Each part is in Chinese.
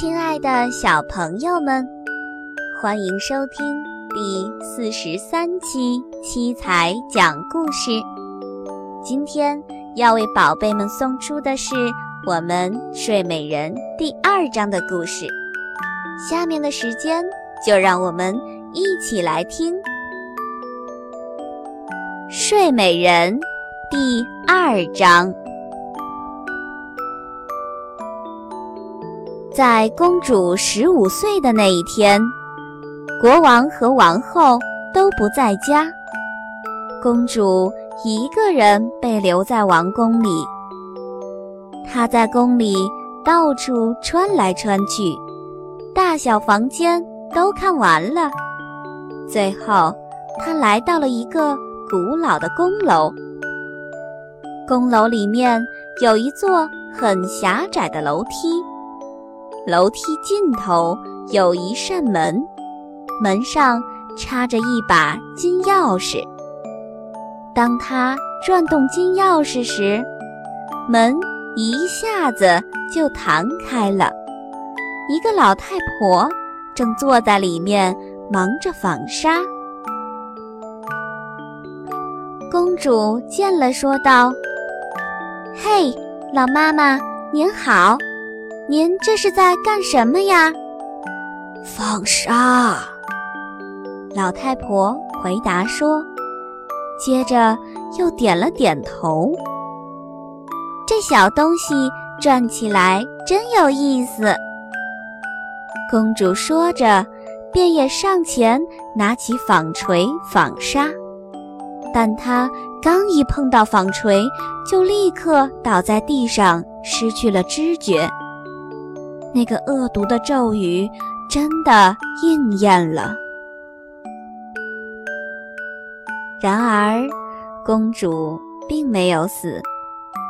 亲爱的小朋友们，欢迎收听第四十三期七彩讲故事。今天要为宝贝们送出的是我们《睡美人》第二章的故事。下面的时间就让我们一起来听《睡美人》第二章。在公主十五岁的那一天，国王和王后都不在家，公主一个人被留在王宫里。他在宫里到处穿来穿去，大小房间都看完了。最后，他来到了一个古老的宫楼。宫楼里面有一座很狭窄的楼梯。楼梯尽头有一扇门，门上插着一把金钥匙。当他转动金钥匙时，门一下子就弹开了。一个老太婆正坐在里面忙着纺纱。公主见了，说道：“嘿，老妈妈，您好。”您这是在干什么呀？纺纱。老太婆回答说，接着又点了点头。小东西转起来真有意思。公主说着，便也上前拿起纺锤纺纱，但她刚一碰到纺锤，就立刻倒在地上，失去了知觉。那个恶毒的咒语真的应验了。然而，公主并没有死，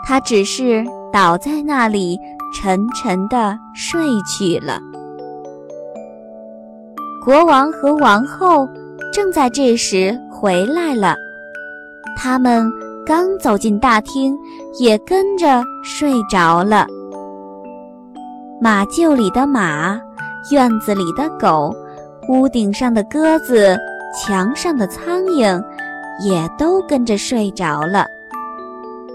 他只是倒在那里，沉沉的睡去了。国王和王后正在这时回来了，他们刚走进大厅，也跟着睡着了。马厩里的马，院子里的狗，屋顶上的鸽子，墙上的苍蝇，也都跟着睡着了。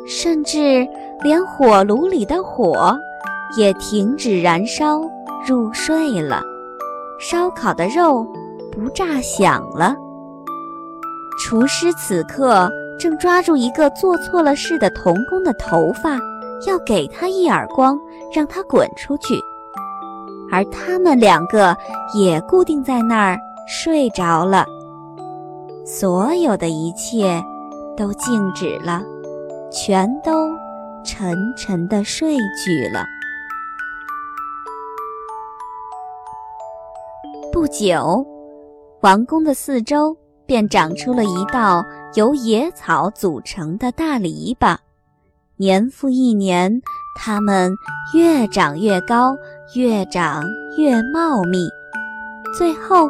甚至连火炉里的火，也停止燃烧，入睡了。烧烤的肉不炸响了。厨师此刻正抓住一个做错了事的童工的头发。要给他一耳光，让他滚出去，而他们两个也固定在那儿睡着了。所有的一切都静止了，全都沉沉的睡去了。不久，王宫的四周便长出了一道由野草组成的大篱笆。年复一年，它们越长越高，越长越茂密，最后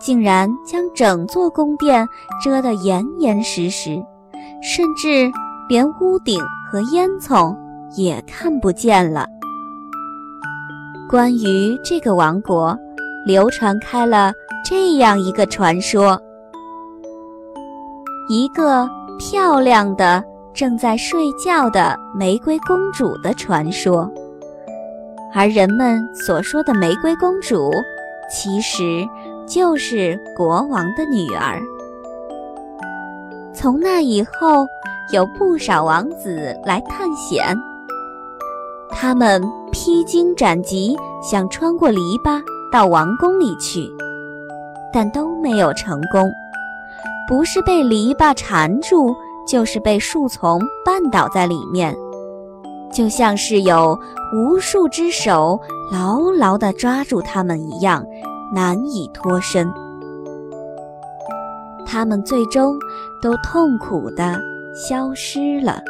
竟然将整座宫殿遮得严严实实，甚至连屋顶和烟囱也看不见了。关于这个王国，流传开了这样一个传说：一个漂亮的。正在睡觉的玫瑰公主的传说，而人们所说的玫瑰公主，其实就是国王的女儿。从那以后，有不少王子来探险，他们披荆斩棘，想穿过篱笆到王宫里去，但都没有成功，不是被篱笆缠住。就是被树丛绊倒在里面，就像是有无数只手牢牢地抓住他们一样，难以脱身。他们最终都痛苦地消失了。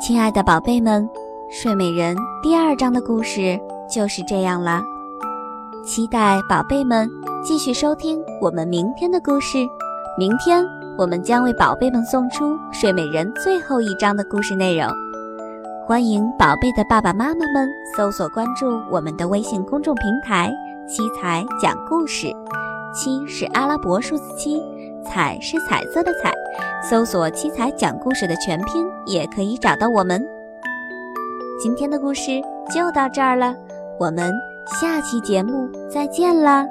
亲爱的宝贝们，睡美人第二章的故事就是这样了。期待宝贝们继续收听我们明天的故事。明天我们将为宝贝们送出睡美人最后一章的故事内容。欢迎宝贝的爸爸妈妈们搜索关注我们的微信公众平台“七彩讲故事”，七是阿拉伯数字七，彩是彩色的彩。搜索“七彩讲故事”的全拼也可以找到我们。今天的故事就到这儿了，我们下期节目再见啦！